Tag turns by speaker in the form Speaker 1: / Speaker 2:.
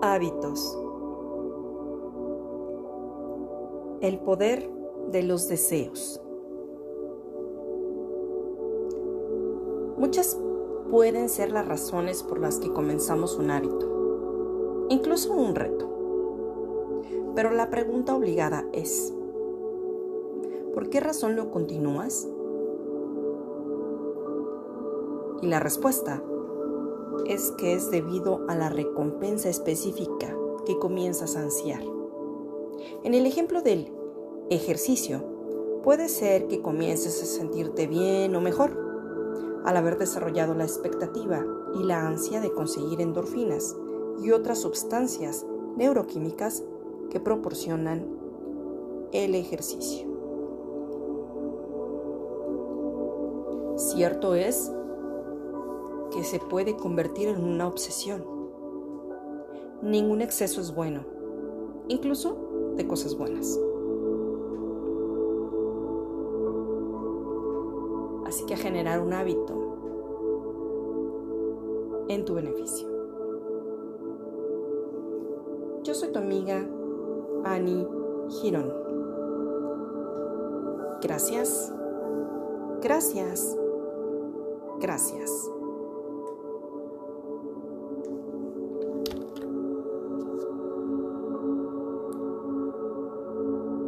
Speaker 1: Hábitos. El poder de los deseos. Muchas pueden ser las razones por las que comenzamos un hábito, incluso un reto. Pero la pregunta obligada es, ¿por qué razón lo continúas? Y la respuesta es que es debido a la recompensa específica que comienzas a ansiar. En el ejemplo del ejercicio, puede ser que comiences a sentirte bien o mejor al haber desarrollado la expectativa y la ansia de conseguir endorfinas y otras sustancias neuroquímicas que proporcionan el ejercicio. Cierto es que se puede convertir en una obsesión. Ningún exceso es bueno, incluso de cosas buenas. Así que a generar un hábito en tu beneficio. Yo soy tu amiga Annie Girón. Gracias, gracias, gracias.